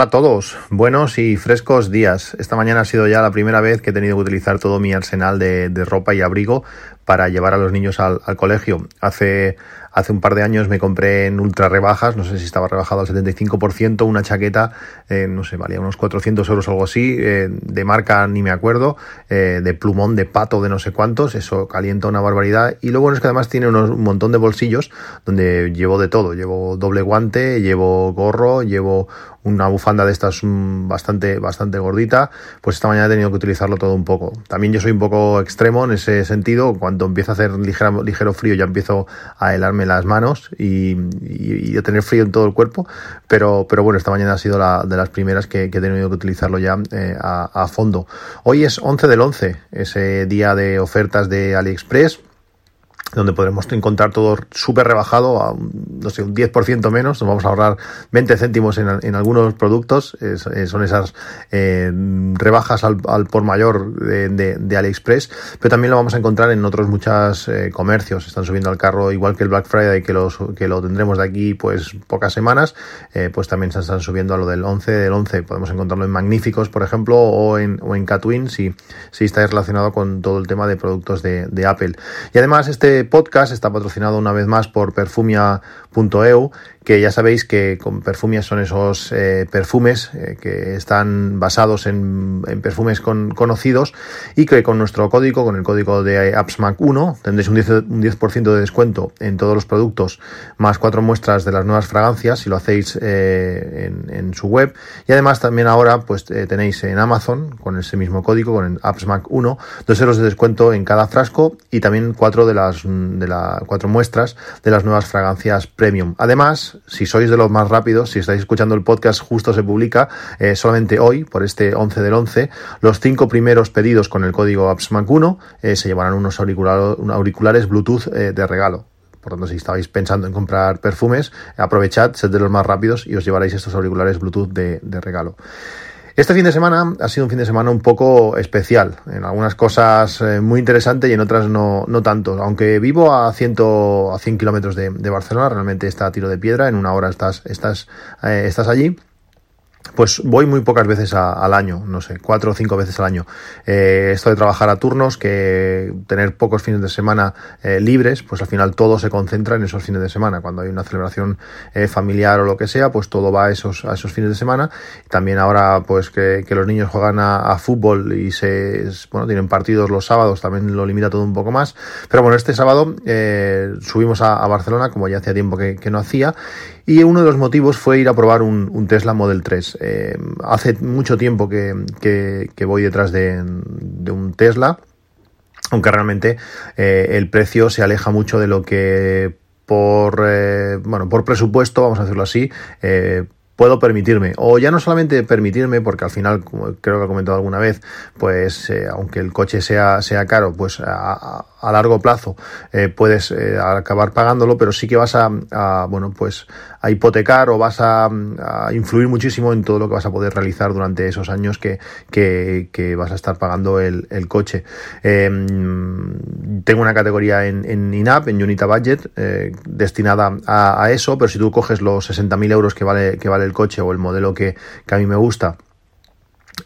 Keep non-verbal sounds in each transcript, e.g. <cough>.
Hola a todos, buenos y frescos días. Esta mañana ha sido ya la primera vez que he tenido que utilizar todo mi arsenal de, ropa y abrigo para llevar a los niños al, colegio. Hace Hace un par de años me compré en ultra rebajas, no sé si estaba rebajado al 75%, una chaqueta, eh, no sé, valía unos 400 euros o algo así, eh, de marca ni me acuerdo, eh, de plumón, de pato, de no sé cuántos, eso calienta una barbaridad. Y lo bueno es que además tiene unos, un montón de bolsillos donde llevo de todo, llevo doble guante, llevo gorro, llevo una bufanda de estas mm, bastante, bastante gordita, pues esta mañana he tenido que utilizarlo todo un poco. También yo soy un poco extremo en ese sentido, cuando empieza a hacer ligero frío ya empiezo a helarme las manos y, a tener frío en todo el cuerpo, pero, pero bueno, esta mañana ha sido la de las primeras que, he tenido que utilizarlo ya eh, a, fondo. Hoy es 11 del 11, ese día de ofertas de AliExpress donde podremos encontrar todo súper rebajado a no sé, un 10% menos, nos vamos a ahorrar 20 céntimos en, en algunos productos, eh, son esas eh, rebajas al, por mayor de, de, de, AliExpress, pero también lo vamos a encontrar en otros muchos eh, comercios, están subiendo al carro igual que el Black Friday que, los, que lo tendremos de aquí pues pocas semanas, eh, pues también se están subiendo a lo del 11 del 11, podemos encontrarlo en Magníficos por ejemplo o en, o en Catwin si, si está relacionado con todo el tema de productos de, de Apple. Y además este podcast está patrocinado una vez más por perfumia.eu que ya sabéis que con Perfumia son esos eh, perfumes eh, que están basados en, perfumes con, conocidos y que con nuestro código, con el código de AppsMac1, tendréis un 10%, un 10 de descuento en todos los productos, más cuatro muestras de las nuevas fragancias si lo hacéis eh, en, su web. Y además también ahora pues tenéis en Amazon, con ese mismo código, con el AppsMac1, dos euros de descuento en cada frasco y también cuatro de las de la, cuatro muestras de las nuevas fragancias premium. Además, si sois de los más rápidos, si estáis escuchando el podcast justo se publica eh, solamente hoy, por este 11 del 11, los cinco primeros pedidos con el código AppsMac1 eh, se llevarán unos auriculares Bluetooth eh, de regalo. Por tanto, si estáis pensando en comprar perfumes, aprovechad, sed de los más rápidos y os llevaréis estos auriculares Bluetooth de regalo. Este fin de semana ha sido un fin de semana un poco especial. En algunas cosas eh, muy interesante y en otras no, no tanto. Aunque vivo a, ciento, a 100 kilómetros de, de, Barcelona, realmente está a tiro de piedra. En una hora estás, estás, eh, estás allí pues voy muy pocas veces a, al año, no sé, cuatro o cinco veces al año. Eh, esto de trabajar a turnos, que tener pocos fines de semana eh, libres, pues al final todo se concentra en esos fines de semana. Cuando hay una celebración eh, familiar o lo que sea, pues todo va a esos, a esos fines de semana. También ahora, pues que, los niños juegan a, fútbol y se, bueno, tienen partidos los sábados, también lo limita todo un poco más. Pero bueno, este sábado eh, subimos a, Barcelona, como ya hacía tiempo que no hacía, y uno de los motivos fue ir a probar un, Tesla Model 3. Eh, hace mucho tiempo que, que, voy detrás de, un Tesla, aunque realmente eh, el precio se aleja mucho de lo que por, eh, bueno, por presupuesto, vamos a decirlo así, puedo permitirme. O ya no solamente permitirme, porque al final, como creo que he comentado alguna vez, pues eh, aunque el coche sea, sea caro, pues a, largo plazo eh, puedes eh, acabar pagándolo, pero sí que vas a, bueno, pues a hipotecar o vas a, influir muchísimo en todo lo que vas a poder realizar durante esos años que, que, vas a estar pagando el, coche. Eh, tengo una categoría en, en INAP, en Unita Budget, destinada a, a, eso, pero si tú coges los 60.000 euros que vale, que vale el coche o el modelo que, a mí me gusta,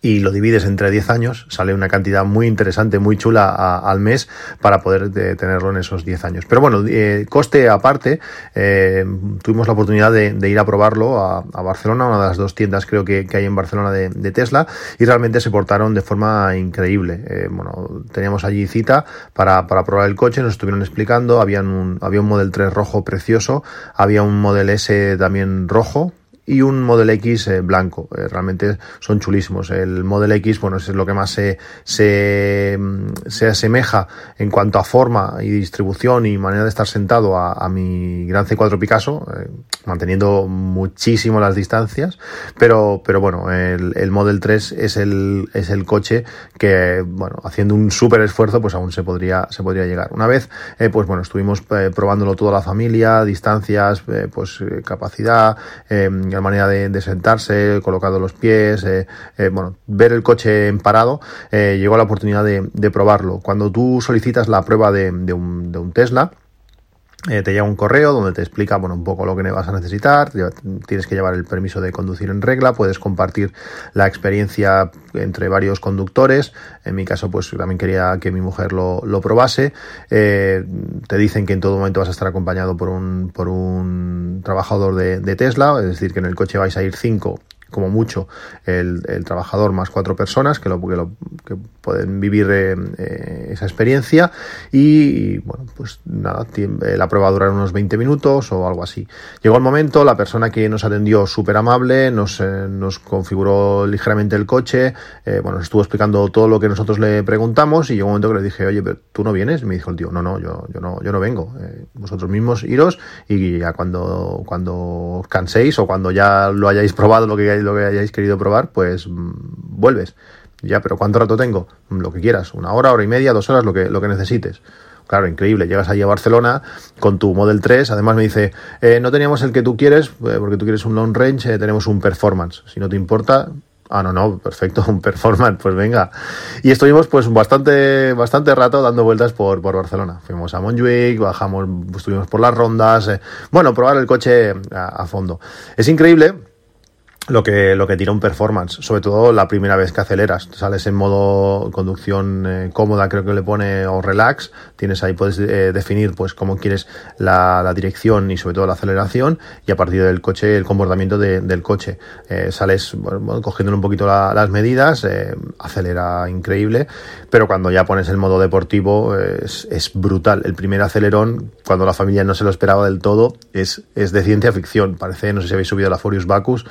y lo divides entre 10 años, sale una cantidad muy interesante, muy chula a, al mes para poder de, tenerlo en esos 10 años. Pero bueno, eh, coste aparte, eh, tuvimos la oportunidad de, ir a probarlo a, Barcelona, una de las dos tiendas creo que, hay en Barcelona de, Tesla, y realmente se portaron de forma increíble. Eh, bueno, teníamos allí cita para, probar el coche, nos estuvieron explicando, había un, había un Model 3 rojo precioso, había un Model S también rojo, y un Model X eh, blanco. Eh, realmente son chulísimos. El Model X, bueno, es lo que más se, se, mm, se, asemeja en cuanto a forma y distribución y manera de estar sentado a, mi gran C4 Picasso. Eh, manteniendo muchísimo las distancias, pero, pero bueno, el, el Model 3 es el, es el coche que, bueno, haciendo un súper esfuerzo, pues aún se podría, se podría llegar. Una vez, pues bueno, estuvimos probándolo toda la familia, distancias, pues capacidad, manera de, sentarse, colocado los pies, bueno, ver el coche en parado, llegó la oportunidad de, probarlo. Cuando tú solicitas la prueba de un Tesla, eh, te llega un correo donde te explica bueno, un poco lo que vas a necesitar, tienes que llevar el permiso de conducir en regla, puedes compartir la experiencia entre varios conductores, en mi caso pues también quería que mi mujer lo, lo probase, eh, te dicen que en todo momento vas a estar acompañado por un, por un trabajador de, de Tesla, es decir que en el coche vais a ir cinco como mucho el, trabajador más cuatro personas que, lo, que, lo, que pueden vivir eh, eh, esa experiencia. Y, bueno pues nada eh, la prueba durar unos 20 minutos o algo así. Llegó el momento la persona que nos atendió súper amable nos, eh, nos configuró ligeramente el coche bueno estuvo explicando todo lo que nosotros le preguntamos y llegó un momento que le dije oye pero tú no vienes y me dijo el tío no no yo, yo no yo no vengo vosotros mismos iros y ya cuando cuando canséis o cuando ya lo hayáis probado lo que lo que hayáis querido probar, pues mm, vuelves. Ya, pero ¿cuánto rato tengo? Lo que quieras, una hora, hora y media, dos horas, lo que, lo que necesites. Claro, increíble. Llegas allí a Barcelona con tu Model 3. Además me dice, eh, no teníamos el que tú quieres, eh, porque tú quieres un long range, eh, tenemos un performance. Si no te importa, Ah, no, no, perfecto, <laughs> un performance, pues venga. Y estuvimos pues bastante, bastante rato dando vueltas por, por Barcelona. Fuimos a Montjuic, bajamos, estuvimos por las rondas. Eh, bueno, probar el coche a fondo. Es increíble lo que, lo que tira un performance, sobre todo la primera vez que aceleras. Sales en modo conducción eh, cómoda, creo que le pone, o relax. Tienes ahí, puedes eh, definir pues cómo quieres la, dirección y sobre todo la aceleración y a partir del coche, el comportamiento de, del coche. Eh, sales bueno, cogiendo un poquito la, las medidas, eh, acelera increíble, pero cuando ya pones el modo deportivo es, brutal. El primer acelerón, cuando la familia no se lo esperaba del todo, es, es de ciencia ficción. Parece, no sé si habéis subido la Forius Bacus,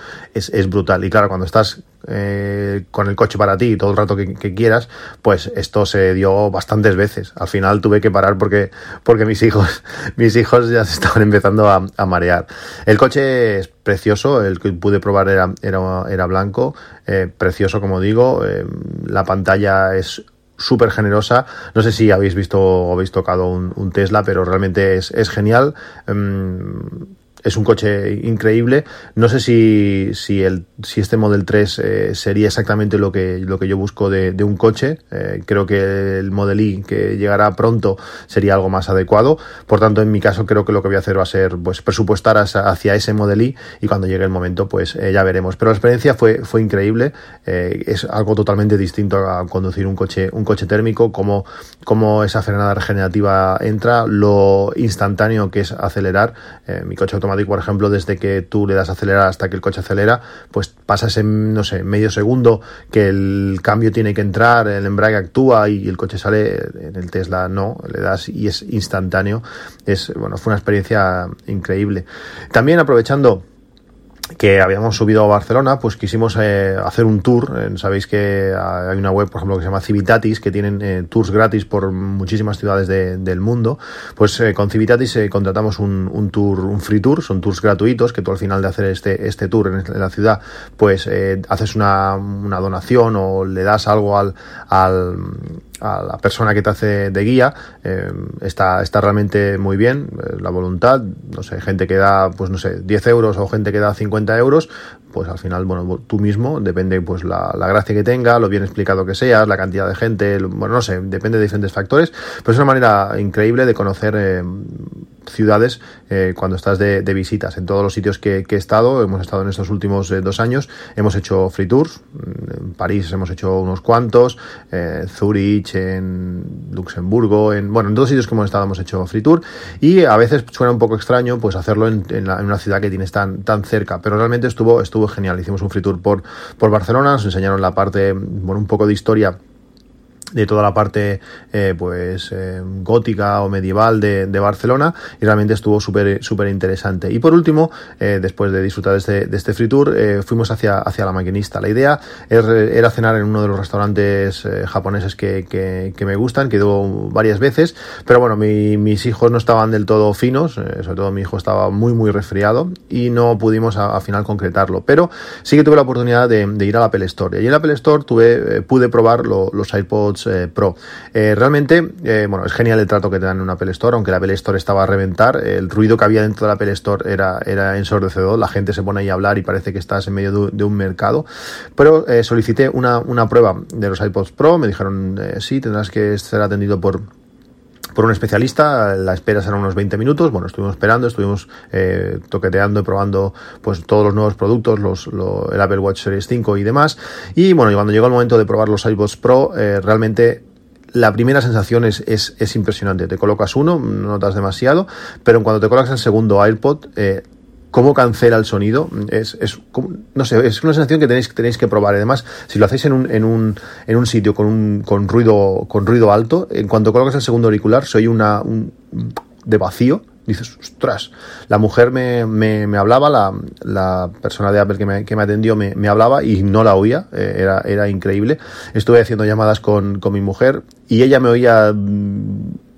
es brutal. Y claro, cuando estás eh, con el coche para ti todo el rato que, quieras, pues esto se dio bastantes veces. Al final tuve que parar porque, porque mis hijos, <laughs> mis hijos ya se estaban empezando a, marear. El coche es precioso, el que pude probar era, era, blanco, eh, precioso como digo, eh, la pantalla es súper generosa. No sé si habéis visto o habéis tocado un, Tesla, pero realmente es, es genial. Um, es un coche increíble. No sé si, si, el, si este Model 3 eh, sería exactamente lo que, lo que yo busco de, un coche. Eh, creo que el Model I que llegará pronto sería algo más adecuado. Por tanto, en mi caso, creo que lo que voy a hacer va a ser pues, presupuestar hacia ese Model I y cuando llegue el momento, pues eh, ya veremos. Pero la experiencia fue, fue increíble. Es algo totalmente distinto a conducir un coche, un coche térmico, como, como esa frenada regenerativa entra, lo instantáneo que es acelerar. Mi coche automático automático, por ejemplo, desde que tú le das a acelerar hasta que el coche acelera, pues pasas en, no sé, medio segundo que el cambio tiene que entrar, el embrague actúa y el coche sale, en el Tesla no, le das y es instantáneo. Es, bueno, fue una experiencia increíble. También aprovechando que habíamos subido a Barcelona, pues quisimos eh, hacer un tour. Eh, Sabéis que hay una web, por ejemplo, que se llama Civitatis, que tienen eh, tours gratis por muchísimas ciudades de, del mundo. Pues eh, con Civitatis eh, contratamos un, tour, un free tour, son tours gratuitos, que tú al final de hacer este, este tour en, la ciudad, pues haces una, una donación o le das algo al, al a la persona que te hace de guía eh, está, está realmente muy bien eh, la voluntad no sé gente que da pues no sé 10 euros o gente que da 50 euros pues al final bueno tú mismo depende pues la, la gracia que tenga lo bien explicado que seas la cantidad de gente bueno no sé depende de diferentes factores pero es una manera increíble de conocer eh, ciudades eh, cuando estás de, visitas. En todos los sitios que, he estado, hemos estado en estos últimos eh, dos años, hemos hecho free tours. En París hemos hecho unos cuantos, eh, Zurich, en Luxemburgo, en bueno, en todos los sitios que hemos estado hemos hecho free tour. Y a veces suena un poco extraño pues hacerlo en, en, la, en una ciudad que tienes tan, tan cerca, pero realmente estuvo, estuvo genial. Hicimos un free tour por, por Barcelona, nos enseñaron la parte, bueno, un poco de historia de toda la parte eh, pues eh, gótica o medieval de, de, Barcelona y realmente estuvo súper súper interesante. Y por último eh, después de disfrutar de este, de este free tour eh, fuimos hacia, hacia la maquinista. La idea era cenar en uno de los restaurantes eh, japoneses que, que, que, me gustan que he ido varias veces pero bueno mi, mis hijos no estaban del todo finos eh, sobre todo mi hijo estaba muy muy resfriado y no pudimos al final concretarlo. Pero sí que tuve la oportunidad de, de ir a la Apple Store. Y en la Apple Store tuve pude probar lo, los iPods eh, Pro. Eh, realmente, eh, bueno, es genial el trato que te dan en una Apple Store, aunque la Apple Store estaba a reventar, el ruido que había dentro de la Apple Store era, era ensordecedor, la gente se pone ahí a hablar y parece que estás en medio de, un mercado, pero solicité una, una, prueba de los iPods Pro, me dijeron, sí, tendrás que ser atendido por por un especialista, la espera será unos 20 minutos, bueno, estuvimos esperando, estuvimos eh, toqueteando y probando pues todos los nuevos productos, los, lo, el Apple Watch Series 5 y demás, y bueno, y cuando llegó el momento de probar los iPods Pro, eh, realmente la primera sensación es, es, es, impresionante. Te colocas uno, no notas demasiado, pero cuando te colocas el segundo iPod, eh, cómo cancela el sonido, es, es no sé, es una sensación que tenéis, tenéis que probar. Además, si lo hacéis en un, en un, en un sitio con un con ruido, con ruido alto, en cuanto colocas el segundo auricular, soy una un, de vacío. Dices, ostras, la mujer me, me, me hablaba, la, la, persona de Apple que me, que me atendió me, me, hablaba y no la oía, eh, era, era increíble. Estuve haciendo llamadas con, con mi mujer y ella me oía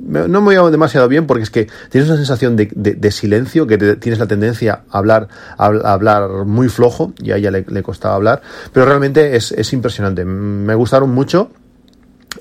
no me oía demasiado bien porque es que tienes una sensación de, de, silencio, que tienes la tendencia a hablar, a, hablar muy flojo, y a ella le, costaba hablar, pero realmente es, es impresionante. Me gustaron mucho.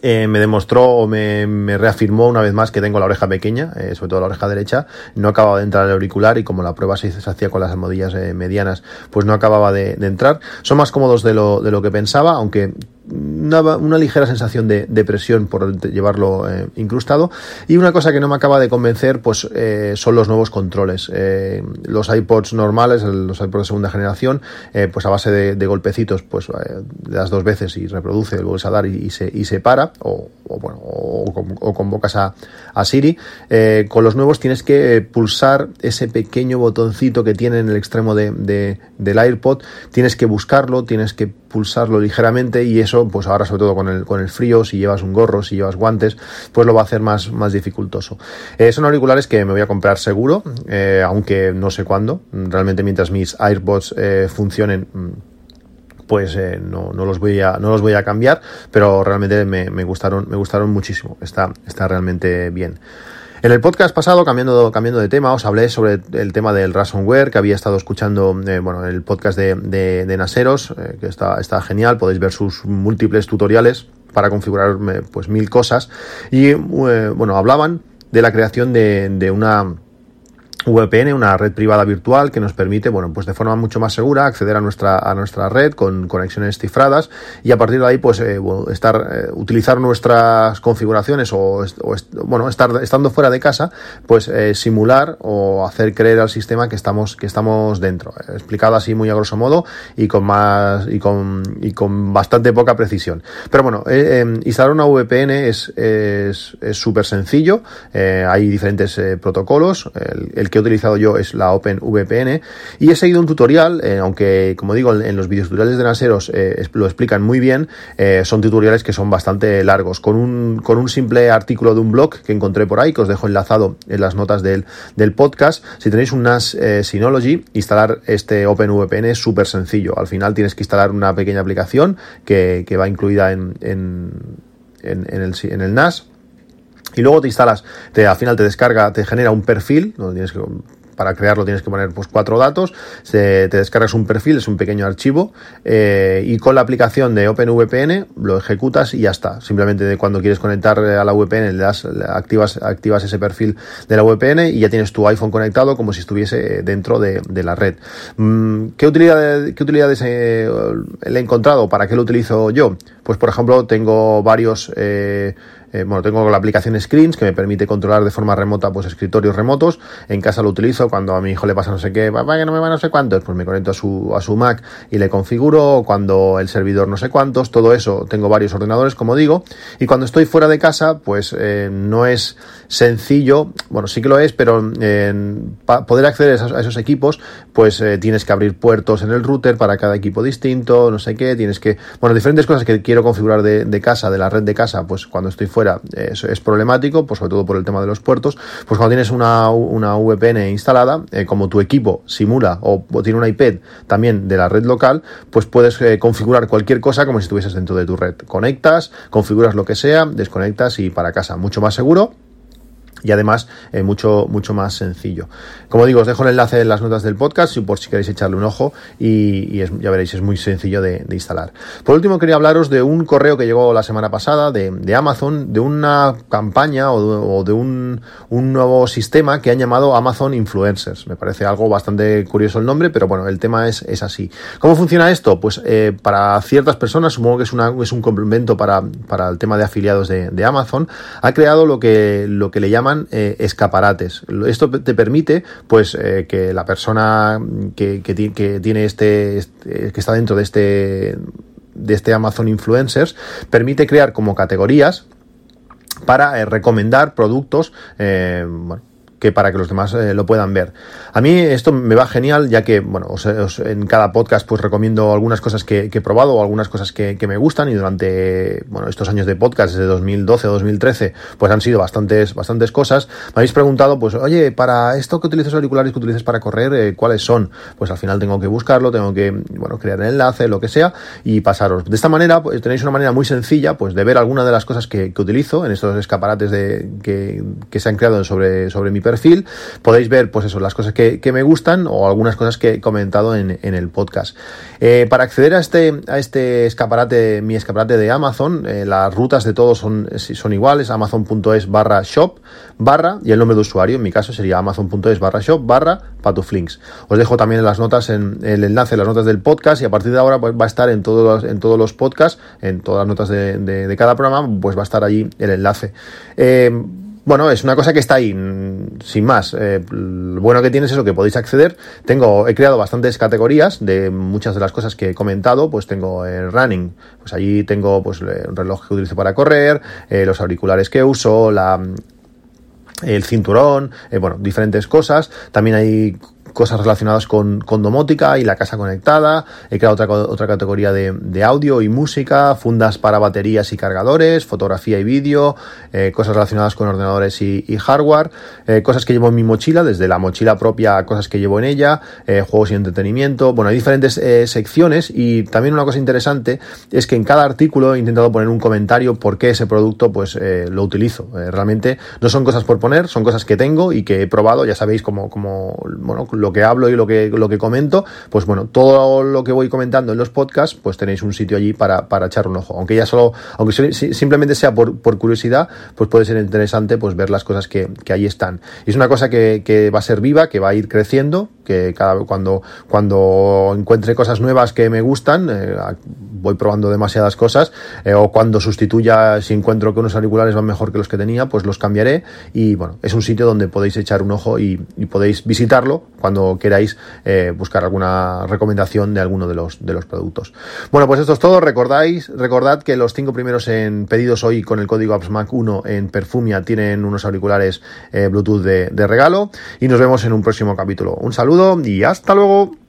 Eh, me demostró o me, me, reafirmó una vez más que tengo la oreja pequeña, eh, sobre todo la oreja derecha, no acababa de entrar el auricular y como la prueba se, se hacía con las almohadillas eh, medianas, pues no acababa de, de, entrar. Son más cómodos de lo, de lo que pensaba, aunque una, ligera sensación de, de, presión por llevarlo eh, incrustado. Y una cosa que no me acaba de convencer, pues eh, son los nuevos controles. Eh, los iPods normales, los iPods de segunda generación, pues a base de, golpecitos, pues das dos veces y reproduce, vuelves a dar y, se, y se para, o, bueno, o, convocas a, a Siri. Con los nuevos tienes que pulsar ese pequeño botoncito que tiene en el extremo de, de, del AirPod, tienes que buscarlo, tienes que pulsarlo ligeramente y pues ahora sobre todo con el, con el frío, si llevas un gorro, si llevas guantes, pues lo va a hacer más, más dificultoso. Eh, son auriculares que me voy a comprar seguro, eh, aunque no sé cuándo. Realmente mientras mis AirPods eh, funcionen pues eh, no, no, los voy a, no los voy a cambiar, pero realmente me, me gustaron, me gustaron muchísimo. Está, está realmente bien. En el podcast pasado, cambiando, cambiando de tema, os hablé sobre el tema del ransomware que había estado escuchando, eh, bueno, el podcast de, de, de Naseros, eh, que está, está genial, podéis ver sus múltiples tutoriales para configurar pues mil cosas. Y eh, bueno, hablaban de la creación de, de una VPN, una red privada virtual que nos permite, bueno, pues de forma mucho más segura acceder a nuestra, a nuestra red con conexiones cifradas y a partir de ahí, pues, eh, bueno, estar, eh, utilizar nuestras configuraciones o, o bueno, estar, estando fuera de casa, pues, eh, simular o hacer creer al sistema que estamos, que estamos dentro. Explicado así muy a grosso modo y con más, y con, y con bastante poca precisión. Pero bueno, instalar una VPN es, es, es súper sencillo. hay diferentes protocolos. El, el que he utilizado yo es la OpenVPN y he seguido un tutorial, eh, aunque como digo en los videos tutoriales de Naseros eh, lo explican muy bien, eh, son tutoriales que son bastante largos, con un, con un simple artículo de un blog que encontré por ahí, que os dejo enlazado en las notas del, del podcast, si tenéis un NAS Synology, instalar este OpenVPN es súper sencillo, al final tienes que instalar una pequeña aplicación que, que va incluida en, en, en el, en el NAS, y luego te instalas, te, al final te descarga, te genera un perfil, donde tienes que para crearlo tienes que poner pues cuatro datos, te, descargas un perfil, es un pequeño archivo, eh, y con la aplicación de OpenVPN lo ejecutas y ya está. Simplemente cuando quieres conectar a la VPN le das, activas, activas ese perfil de la VPN y ya tienes tu iPhone conectado como si estuviese dentro de, la red. Mm, ¿Qué, utilidad, ¿Qué utilidades eh, le he encontrado? ¿Para qué lo utilizo yo? Pues por ejemplo tengo varios... Eh, eh, bueno, tengo la aplicación Screens que me permite controlar de forma remota pues escritorios remotos. En casa lo utilizo cuando a mi hijo le pasa no sé qué, papá que no me va no sé cuántos, pues me conecto a su, a su Mac y le configuro. Cuando el servidor no sé cuántos, todo eso tengo varios ordenadores, como digo. Y cuando estoy fuera de casa, pues eh, no es sencillo, bueno, sí que lo es, pero para poder acceder a esos, equipos, pues eh, tienes que abrir puertos en el router para cada equipo distinto, no sé qué, tienes que, bueno, diferentes cosas que quiero configurar de, casa, de la red de casa, pues cuando estoy fuera es, es, problemático, pues sobre todo por el tema de los puertos, pues cuando tienes una, una VPN instalada, eh, como tu equipo simula o, tiene una IP también de la red local, pues puedes eh, configurar cualquier cosa como si estuvieses dentro de tu red. Conectas, configuras lo que sea, desconectas y para casa, mucho más seguro y además eh, mucho, mucho más sencillo. Como digo, os dejo el enlace en las notas del podcast por si queréis echarle un ojo y, ya veréis, es muy sencillo de, instalar. Por último, quería hablaros de un correo que llegó la semana pasada de, Amazon, de una campaña o de, un, nuevo sistema que han llamado Amazon Influencers. Me parece algo bastante curioso el nombre, pero bueno, el tema es, es así. ¿Cómo funciona esto? Pues eh, para ciertas personas, supongo que es, una, es un complemento para, para el tema de afiliados de Amazon, ha creado lo que, lo que le llaman eh, escaparates. Esto te permite, pues, eh, que la persona que, tiene este, este, que está dentro de este, de este Amazon Influencers, permite crear como categorías para eh, recomendar productos, bueno, que para que los demás eh, lo puedan ver. A mí esto me va genial, ya que, bueno, en cada podcast pues recomiendo algunas cosas que, he probado o algunas cosas que, me gustan y durante, bueno, estos años de podcast, desde 2012 o 2013, pues han sido bastantes, bastantes cosas. Me habéis preguntado, pues, oye, para esto que utilizas auriculares que utilizas para correr, eh, ¿cuáles son? Pues al final tengo que buscarlo, tengo que, bueno, crear el enlace, lo que sea, y pasaros. De esta manera, pues, tenéis una manera muy sencilla, pues, de ver alguna de las cosas que, utilizo en estos escaparates de, que, se han creado sobre, sobre mi perfil. Podéis ver, pues eso, las cosas que, me gustan o algunas cosas que he comentado en, el podcast. Eh, para acceder a este, a este escaparate, mi escaparate de Amazon, eh, las rutas de todos son, son iguales, amazon.es barra shop barra y el nombre de usuario, en mi caso sería amazon.es barra shop barra patuflinks. Os dejo también en las notas, en el enlace, en las notas del podcast y a partir de ahora pues, va a estar en todos los, en todos los podcasts, en todas las notas de, cada programa, pues va a estar allí el enlace. Eh, bueno, es una cosa que está ahí, sin más. Eh, lo bueno que tiene es eso, que podéis acceder. Tengo, he creado bastantes categorías de muchas de las cosas que he comentado. Pues tengo el running, pues allí tengo pues el reloj que utilizo para correr, eh, los auriculares que uso, la, el cinturón, eh, bueno, diferentes cosas. También hay cosas relacionadas con, con, domótica y la casa conectada. He creado otra, otra categoría de, audio y música, fundas para baterías y cargadores, fotografía y vídeo, eh, cosas relacionadas con ordenadores y, hardware, eh, cosas que llevo en mi mochila, desde la mochila propia a cosas que llevo en ella, eh, juegos y entretenimiento. Bueno, hay diferentes secciones y también una cosa interesante es que en cada artículo he intentado poner un comentario por qué ese producto pues lo utilizo. realmente no son cosas por poner, son cosas que tengo y que he probado, ya sabéis como, como bueno, lo que hablo y lo que, lo que comento, pues bueno, todo lo que voy comentando en los podcasts, pues tenéis un sitio allí para, para echar un ojo. Aunque ya solo, aunque simplemente sea por, por curiosidad, pues puede ser interesante pues ver las cosas que, que ahí están. Y es una cosa que, que va a ser viva, que va a ir creciendo, que cada cuando, cuando encuentre cosas nuevas que me gustan, eh, voy probando demasiadas cosas, eh, o cuando sustituya, si encuentro que unos auriculares van mejor que los que tenía, pues los cambiaré. Y bueno, es un sitio donde podéis echar un ojo y, podéis visitarlo cuando queráis eh, buscar alguna recomendación de alguno de los, de los productos. Bueno, pues esto es todo. Recordáis, recordad que los cinco primeros en pedidos hoy con el código AppsMac1 en Perfumia tienen unos auriculares Bluetooth de regalo. Y nos vemos en un próximo capítulo. Un y hasta luego.